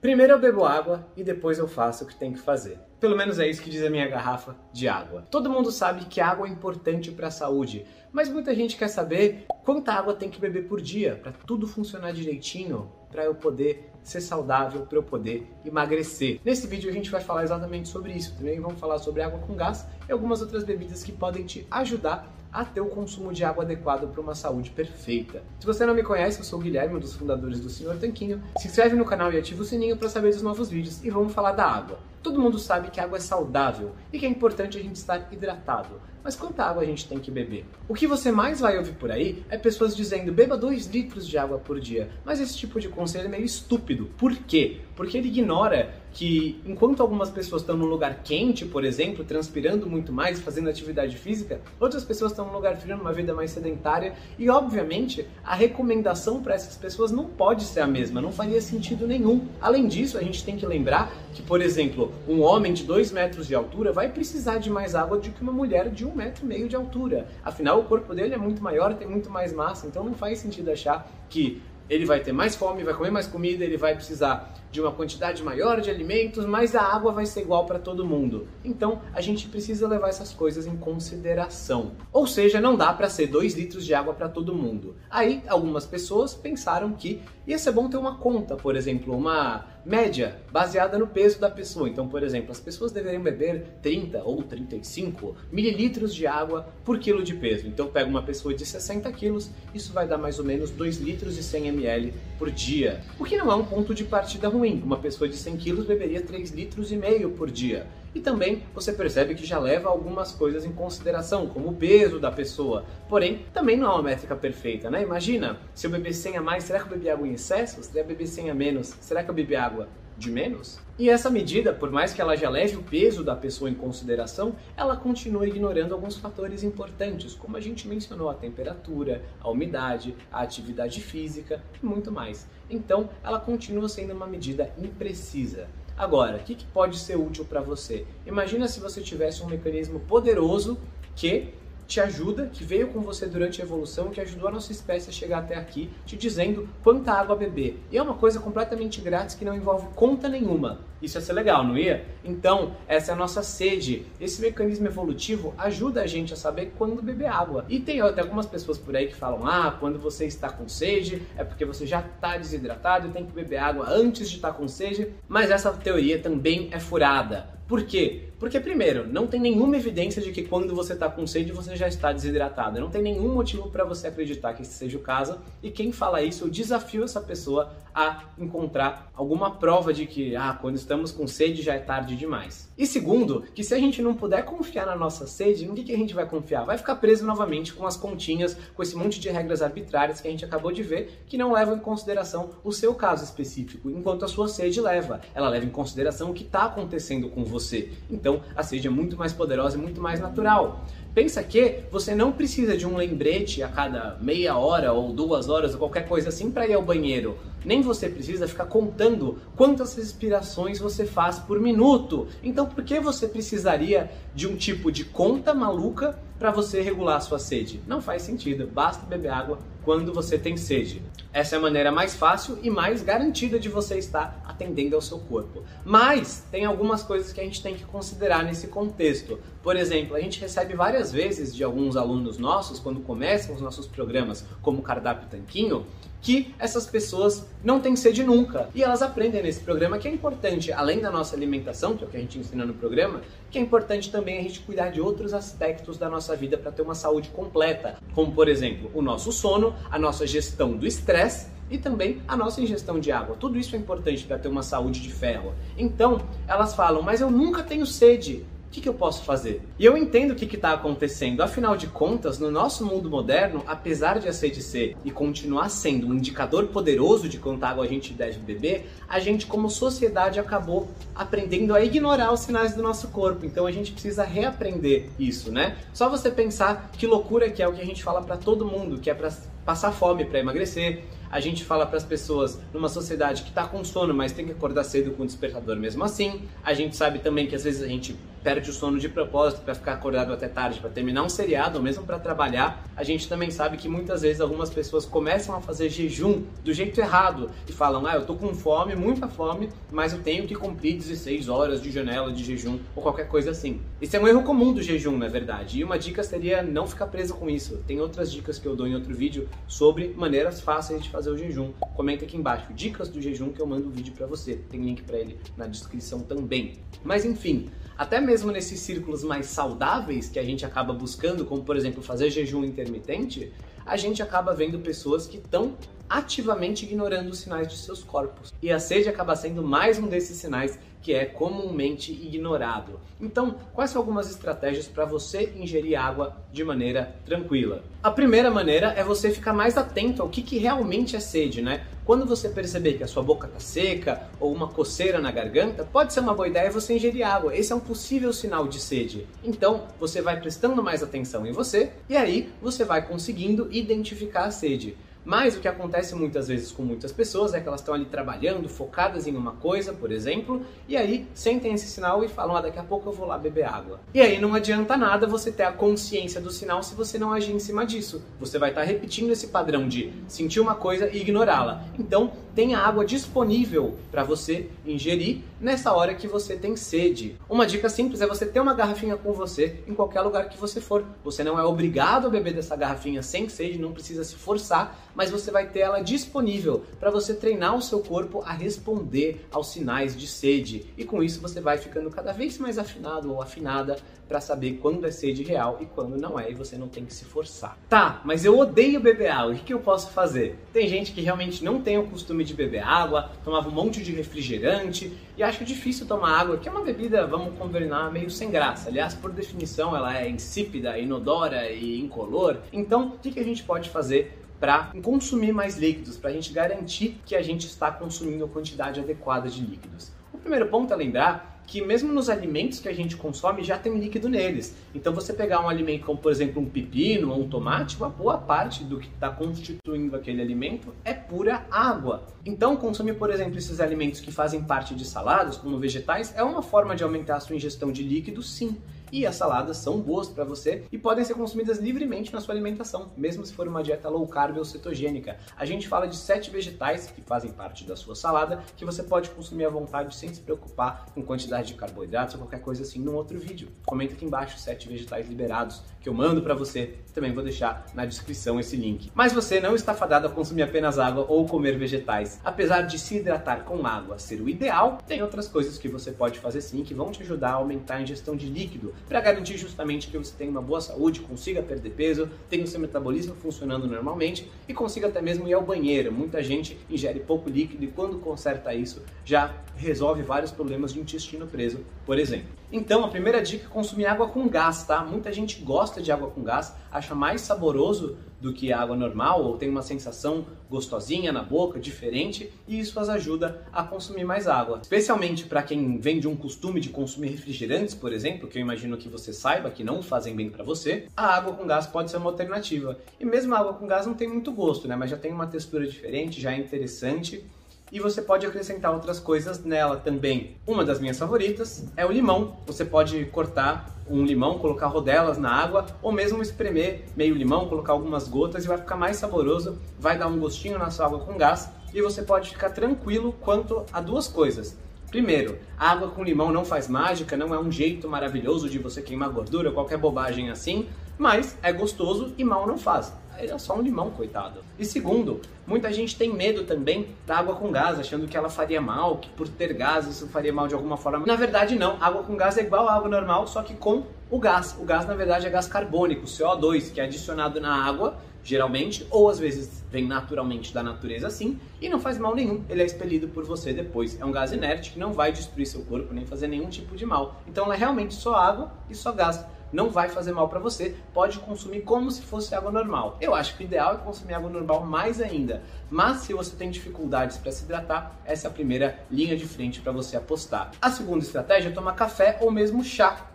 Primeiro eu bebo água e depois eu faço o que tem que fazer. Pelo menos é isso que diz a minha garrafa de água. Todo mundo sabe que água é importante para a saúde, mas muita gente quer saber quanta água tem que beber por dia para tudo funcionar direitinho, para eu poder ser saudável, para eu poder emagrecer. Nesse vídeo a gente vai falar exatamente sobre isso. Também vamos falar sobre água com gás e algumas outras bebidas que podem te ajudar a ter o consumo de água adequado para uma saúde perfeita. Se você não me conhece, eu sou o Guilherme, um dos fundadores do Senhor Tanquinho. Se inscreve no canal e ativa o sininho para saber dos novos vídeos e vamos falar da água. Todo mundo sabe que a água é saudável e que é importante a gente estar hidratado. Mas quanta água a gente tem que beber? O que você mais vai ouvir por aí é pessoas dizendo beba 2 litros de água por dia. Mas esse tipo de conselho é meio estúpido. Por quê? Porque ele ignora que enquanto algumas pessoas estão num lugar quente, por exemplo, transpirando muito mais, fazendo atividade física, outras pessoas estão num lugar frio, numa vida mais sedentária, e obviamente a recomendação para essas pessoas não pode ser a mesma, não faria sentido nenhum. Além disso, a gente tem que lembrar que, por exemplo, um homem de 2 metros de altura vai precisar de mais água do que uma mulher de 1 um metro e meio de altura. Afinal, o corpo dele é muito maior, tem muito mais massa, então não faz sentido achar que ele vai ter mais fome, vai comer mais comida, ele vai precisar de uma quantidade maior de alimentos, mas a água vai ser igual para todo mundo. Então a gente precisa levar essas coisas em consideração. Ou seja, não dá para ser 2 litros de água para todo mundo. Aí algumas pessoas pensaram que ia ser bom ter uma conta, por exemplo, uma média baseada no peso da pessoa. Então, por exemplo, as pessoas deveriam beber 30 ou 35 mililitros de água por quilo de peso. Então, pega uma pessoa de 60 quilos, isso vai dar mais ou menos 2 litros e 100 ml por dia. O que não é um ponto de partida ruim. Uma pessoa de 100 quilos beberia 3 litros e meio por dia. E também você percebe que já leva algumas coisas em consideração, como o peso da pessoa. Porém, também não é uma métrica perfeita, né? Imagina, se eu beber 100 a mais, será que eu bebi água em excesso? Se eu beber 100 a menos, será que eu bebi água de menos? E essa medida, por mais que ela já leve o peso da pessoa em consideração, ela continua ignorando alguns fatores importantes, como a gente mencionou, a temperatura, a umidade, a atividade física e muito mais. Então, ela continua sendo uma medida imprecisa. Agora, o que, que pode ser útil para você? Imagina se você tivesse um mecanismo poderoso que te ajuda, que veio com você durante a evolução, que ajudou a nossa espécie a chegar até aqui, te dizendo quanta água beber. E é uma coisa completamente grátis que não envolve conta nenhuma. Isso ia ser legal, não ia? Então, essa é a nossa sede. Esse mecanismo evolutivo ajuda a gente a saber quando beber água. E tem até algumas pessoas por aí que falam: ah, quando você está com sede, é porque você já está desidratado e tem que beber água antes de estar com sede. Mas essa teoria também é furada. Por quê? Porque, primeiro, não tem nenhuma evidência de que quando você está com sede você já está desidratado. Não tem nenhum motivo para você acreditar que esse seja o caso. E quem fala isso, eu desafio essa pessoa a encontrar alguma prova de que, ah, quando estamos com sede já é tarde demais. E segundo, que se a gente não puder confiar na nossa sede, no que, que a gente vai confiar? Vai ficar preso novamente com as continhas, com esse monte de regras arbitrárias que a gente acabou de ver, que não levam em consideração o seu caso específico, enquanto a sua sede leva. Ela leva em consideração o que está acontecendo com você. Então, a sede é muito mais poderosa e muito mais natural. Pensa que você não precisa de um lembrete a cada meia hora ou duas horas ou qualquer coisa assim para ir ao banheiro. Nem você precisa ficar contando quantas respirações você faz por minuto. Então, por que você precisaria de um tipo de conta maluca para você regular a sua sede? Não faz sentido. Basta beber água quando você tem sede. Essa é a maneira mais fácil e mais garantida de você estar atendendo ao seu corpo. Mas tem algumas coisas que a gente tem que considerar nesse contexto. Por exemplo, a gente recebe várias vezes de alguns alunos nossos, quando começam os nossos programas, como Cardápio Tanquinho, que essas pessoas não têm sede nunca. E elas aprendem nesse programa que é importante, além da nossa alimentação, que é o que a gente ensina no programa, que é importante também a gente cuidar de outros aspectos da nossa vida para ter uma saúde completa, como por exemplo, o nosso sono, a nossa gestão do estresse e também a nossa ingestão de água. Tudo isso é importante para ter uma saúde de ferro. Então, elas falam: "Mas eu nunca tenho sede" o que, que, eu posso fazer? E eu entendo o que está acontecendo. Afinal de contas, no nosso mundo moderno, apesar de a sede ser e continuar sendo um indicador poderoso de quanta água a gente deve beber, a gente, como sociedade, acabou aprendendo a ignorar os sinais do nosso corpo. Então a gente precisa reaprender isso, né? Só você pensar que loucura que é o que a gente fala para todo mundo, que é para passar fome, para emagrecer a gente fala para as pessoas numa sociedade que está com sono, mas tem que acordar cedo com o despertador mesmo assim. A gente sabe também que às vezes a gente perde o sono de propósito para ficar acordado até tarde, para terminar um seriado ou mesmo para trabalhar, a gente também sabe que muitas vezes algumas pessoas começam a fazer jejum do jeito errado e falam: "Ah, eu tô com fome, muita fome, mas eu tenho que cumprir 16 horas de janela de jejum ou qualquer coisa assim". Esse é um erro comum do jejum, na verdade. E uma dica seria não ficar preso com isso. Tem outras dicas que eu dou em outro vídeo sobre maneiras fáceis de fazer o jejum. Comenta aqui embaixo dicas do jejum que eu mando o vídeo para você. Tem link para ele na descrição também. Mas enfim, até mesmo nesses círculos mais saudáveis que a gente acaba buscando, como por exemplo fazer jejum intermitente, a gente acaba vendo pessoas que estão ativamente ignorando os sinais de seus corpos. E a sede acaba sendo mais um desses sinais que é comumente ignorado. Então, quais são algumas estratégias para você ingerir água de maneira tranquila? A primeira maneira é você ficar mais atento ao que, que realmente é sede, né? Quando você perceber que a sua boca está seca ou uma coceira na garganta, pode ser uma boa ideia você ingerir água. Esse é um possível sinal de sede. Então, você vai prestando mais atenção em você e aí você vai conseguindo identificar a sede. Mas o que acontece muitas vezes com muitas pessoas é que elas estão ali trabalhando, focadas em uma coisa, por exemplo, e aí sentem esse sinal e falam: ah, daqui a pouco eu vou lá beber água. E aí não adianta nada você ter a consciência do sinal se você não agir em cima disso. Você vai estar repetindo esse padrão de sentir uma coisa e ignorá-la. Então, tenha água disponível para você ingerir nessa hora que você tem sede. Uma dica simples é você ter uma garrafinha com você em qualquer lugar que você for. Você não é obrigado a beber dessa garrafinha sem sede, não precisa se forçar, mas você vai ter ela disponível para você treinar o seu corpo a responder aos sinais de sede. E com isso você vai ficando cada vez mais afinado ou afinada para saber quando é sede real e quando não é, e você não tem que se forçar. Tá, mas eu odeio beber água, o que, eu posso fazer? Tem gente que realmente não tem o costume de beber água, tomava um monte de refrigerante e acha difícil tomar água, que é uma bebida, vamos combinar, meio sem graça. Aliás, por definição, ela é insípida, inodora e incolor. Então, o que a gente pode fazer para consumir mais líquidos, para a gente garantir que a gente está consumindo a quantidade adequada de líquidos. O primeiro ponto é lembrar que mesmo nos alimentos que a gente consome já tem líquido neles. Então você pegar um alimento como por exemplo um pepino ou um tomate, uma boa parte do que está constituindo aquele alimento é pura água. Então consumir por exemplo esses alimentos que fazem parte de saladas, como vegetais, é uma forma de aumentar a sua ingestão de líquido, sim. E as saladas são boas para você e podem ser consumidas livremente na sua alimentação, mesmo se for uma dieta low carb ou cetogênica. A gente fala de sete vegetais que fazem parte da sua salada que você pode consumir à vontade sem se preocupar com quantidade de carboidratos ou qualquer coisa assim num outro vídeo. Comenta aqui embaixo sete vegetais liberados que eu mando para você. Também vou deixar na descrição esse link. Mas você não está fadado a consumir apenas água ou comer vegetais. Apesar de se hidratar com água ser o ideal, tem outras coisas que você pode fazer sim que vão te ajudar a aumentar a ingestão de líquido para garantir justamente que você tenha uma boa saúde, consiga perder peso, tenha o seu metabolismo funcionando normalmente e consiga até mesmo ir ao banheiro. Muita gente ingere pouco líquido e quando conserta isso já resolve vários problemas de intestino preso, por exemplo. Então, a primeira dica é consumir água com gás, tá? Muita gente gosta de água com gás, acha mais saboroso do que a água normal ou tem uma sensação gostosinha na boca, diferente, e isso as ajuda a consumir mais água. Especialmente para quem vem de um costume de consumir refrigerantes, por exemplo, que eu imagino que você saiba que não fazem bem para você, a água com gás pode ser uma alternativa. E mesmo a água com gás não tem muito gosto, né? Mas já tem uma textura diferente, já é interessante e você pode acrescentar outras coisas nela também. Uma das minhas favoritas é o limão. Você pode cortar um limão, colocar rodelas na água ou mesmo espremer meio limão, colocar algumas gotas e vai ficar mais saboroso, vai dar um gostinho na sua água com gás e você pode ficar tranquilo quanto a duas coisas. Primeiro, água com limão não faz mágica, não é um jeito maravilhoso de você queimar gordura, qualquer bobagem assim, mas é gostoso e mal não faz é só um limão, coitado. E segundo, muita gente tem medo também da água com gás, achando que ela faria mal, que por ter gás isso faria mal de alguma forma. Na verdade, não. Água com gás é igual a água normal, só que com o gás. O gás, na verdade, é gás carbônico, CO2, que é adicionado na água, geralmente, ou às vezes vem naturalmente da natureza assim, e não faz mal nenhum. Ele é expelido por você depois. É um gás inerte que não vai destruir seu corpo nem fazer nenhum tipo de mal. Então, é realmente só água e só gás não vai fazer mal para você, pode consumir como se fosse água normal. Eu acho que o ideal é consumir água normal mais ainda, mas se você tem dificuldades para se hidratar, essa é a primeira linha de frente para você apostar. A segunda estratégia é tomar café ou mesmo chá.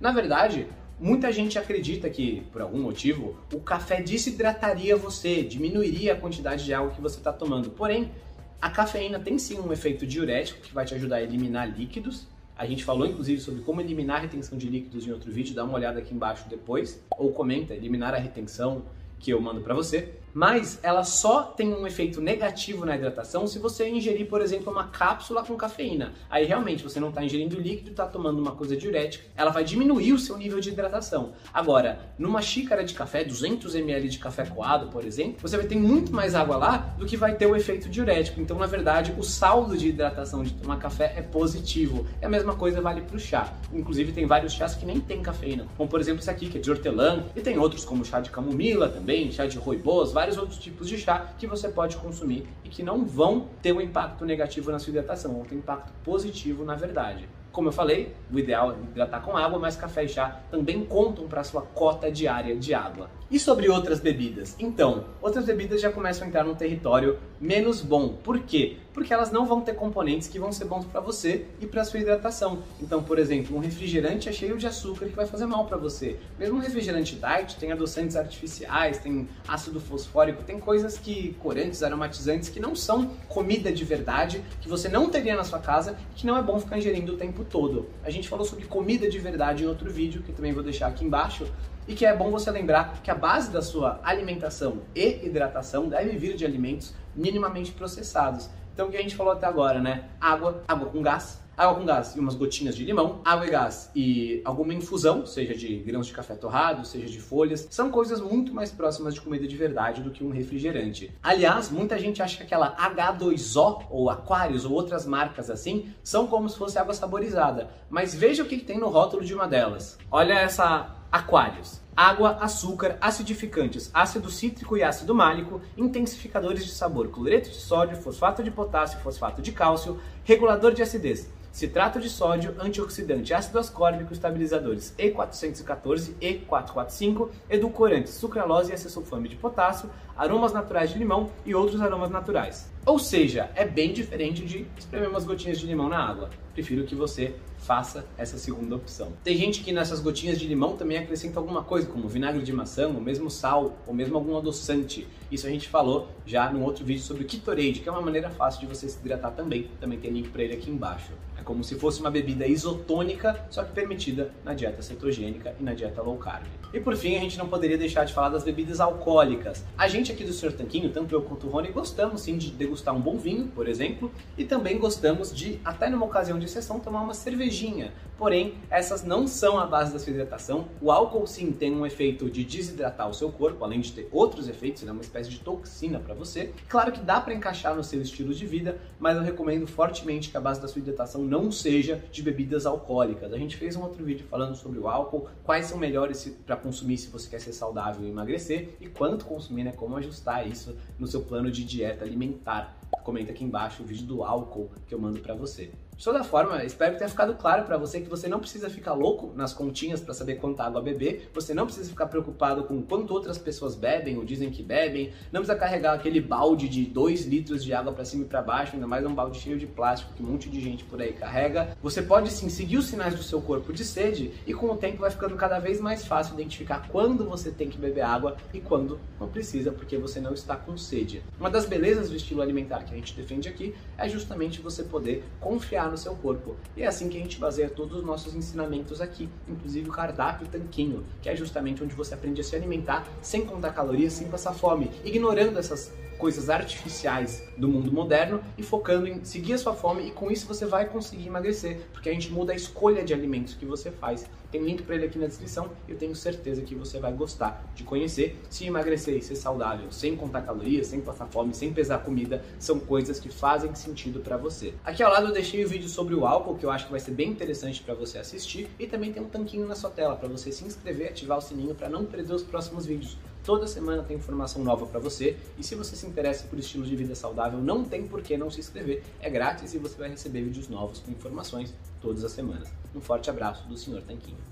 Na verdade, Muita gente acredita que, por algum motivo, o café desidrataria você, diminuiria a quantidade de água que você está tomando. Porém, a cafeína tem sim um efeito diurético que vai te ajudar a eliminar líquidos, A gente falou inclusive sobre como eliminar a retenção de líquidos em outro vídeo, dá uma olhada aqui embaixo depois, ou comenta, eliminar a retenção que eu mando para você mas ela só tem um efeito negativo na hidratação se você ingerir, por exemplo, uma cápsula com cafeína. Aí realmente você não está ingerindo líquido, está tomando uma coisa diurética, ela vai diminuir o seu nível de hidratação. Agora, numa xícara de café, 200 ml de café coado, por exemplo, você vai ter muito mais água lá do que vai ter o efeito diurético. Então, na verdade, o saldo de hidratação de tomar café é positivo. E a mesma coisa vale para o chá. Inclusive, tem vários chás que nem tem cafeína, como por exemplo esse aqui, que é de hortelã, e tem outros como chá de camomila também, chá de rooibos, vários outros tipos de chá que você pode consumir e que não vão ter um impacto negativo na sua hidratação, vão ter um impacto positivo na verdade. Como eu falei, o ideal é hidratar com água, mas café e chá também contam para sua cota diária de água. E sobre outras bebidas? Então, outras bebidas já começam a entrar num território menos bom. Por quê? Porque elas não vão ter componentes que vão ser bons para você e para sua hidratação. Então, por exemplo, um refrigerante é cheio de açúcar que vai fazer mal para você. Mesmo um refrigerante diet tem adoçantes artificiais, tem ácido fosfórico, tem coisas que corantes, aromatizantes que não são comida de verdade, que você não teria na sua casa, que não é bom ficar ingerindo o tempo todo. A gente falou sobre comida de verdade em outro vídeo, que também vou deixar aqui embaixo, e que é bom você lembrar que a base da sua alimentação e hidratação deve vir de alimentos minimamente processados. Então o que a gente falou até agora, né? Água, água com gás, água com gás e umas gotinhas de limão, água e gás e alguma infusão, seja de grãos de café torrado, seja de folhas, são coisas muito mais próximas de comida de verdade do que um refrigerante. Aliás, muita gente acha que aquela H2O ou Aquarius ou outras marcas assim são como se fosse água saborizada, mas veja o que tem no rótulo de uma delas. Olha essa Aquários. Água, açúcar, acidificantes, ácido cítrico e ácido málico, intensificadores de sabor, cloreto de sódio, fosfato de potássio, fosfato de cálcio, regulador de acidez, citrato de sódio, antioxidante, ácido ascórbico, estabilizadores E414, E445, edulcorantes, sucralose e acesulfame de potássio, aromas naturais de limão e outros aromas naturais. Ou seja, é bem diferente de espremer umas gotinhas de limão na água. Prefiro que você faça essa segunda opção. Tem gente que nessas gotinhas de limão também acrescenta alguma coisa, como vinagre de maçã, ou mesmo sal, ou mesmo algum adoçante. Isso a gente falou já num outro vídeo sobre o Kitorade, que é uma maneira fácil de você se hidratar também. Também tem link para ele aqui embaixo. É como se fosse uma bebida isotônica, só que permitida na dieta cetogênica e na dieta low carb. E por fim, a gente não poderia deixar de falar das bebidas alcoólicas. A gente aqui do Sr. Tanquinho, tanto eu quanto o Rony, gostamos sim de degustar um bom vinho, por exemplo, e também gostamos de, até numa ocasião de sessão, tomar uma cervejinha. Porém, essas não são a base da sua hidratação. O álcool sim tem um efeito de desidratar o seu corpo, além de ter outros efeitos, é uma espécie de toxina para você. Claro que dá para encaixar no seu estilo de vida, mas eu recomendo fortemente que a base da sua hidratação não seja de bebidas alcoólicas. A gente fez um outro vídeo falando sobre o álcool, quais são melhores para consumir se você quer ser saudável e emagrecer e quanto consumir, né? Como ajustar isso no seu plano de dieta alimentar. Comenta aqui embaixo o vídeo do álcool que eu mando para você. De toda forma, espero que tenha ficado claro para você que você não precisa ficar louco nas continhas para saber quanta água beber, você não precisa ficar preocupado com quanto outras pessoas bebem ou dizem que bebem, não precisa carregar aquele balde de 2 litros de água para cima e para baixo, ainda mais um balde cheio de plástico que um monte de gente por aí carrega. Você pode sim seguir os sinais do seu corpo de sede e com o tempo vai ficando cada vez mais fácil identificar quando você tem que beber água e quando não precisa, porque você não está com sede. Uma das belezas do estilo alimentar que a gente defende aqui é justamente você poder confiar no seu corpo. E é assim que a gente baseia todos os nossos ensinamentos aqui, inclusive o cardápio tanquinho, que é justamente onde você aprende a se alimentar sem contar calorias, sem passar fome, ignorando essas coisas artificiais do mundo moderno e focando em seguir a sua fome e com isso você vai conseguir emagrecer, porque a gente muda a escolha de alimentos que você faz. Tem link para ele aqui na descrição eu tenho certeza que você vai gostar de conhecer. Se emagrecer e ser saudável, sem contar calorias, sem passar fome, sem pesar comida, são coisas que fazem sentido para você. Aqui ao lado eu deixei o vídeo sobre o álcool, que eu acho que vai ser bem interessante para você assistir, e também tem um tanquinho na sua tela para você se inscrever, ativar o sininho para não perder os próximos vídeos. Toda semana tem informação nova para você e se você se interessa por estilo de vida saudável, não tem por que não se inscrever. É grátis e você vai receber vídeos novos com informações todas as semanas. Um forte abraço do Sr. Tanquinho.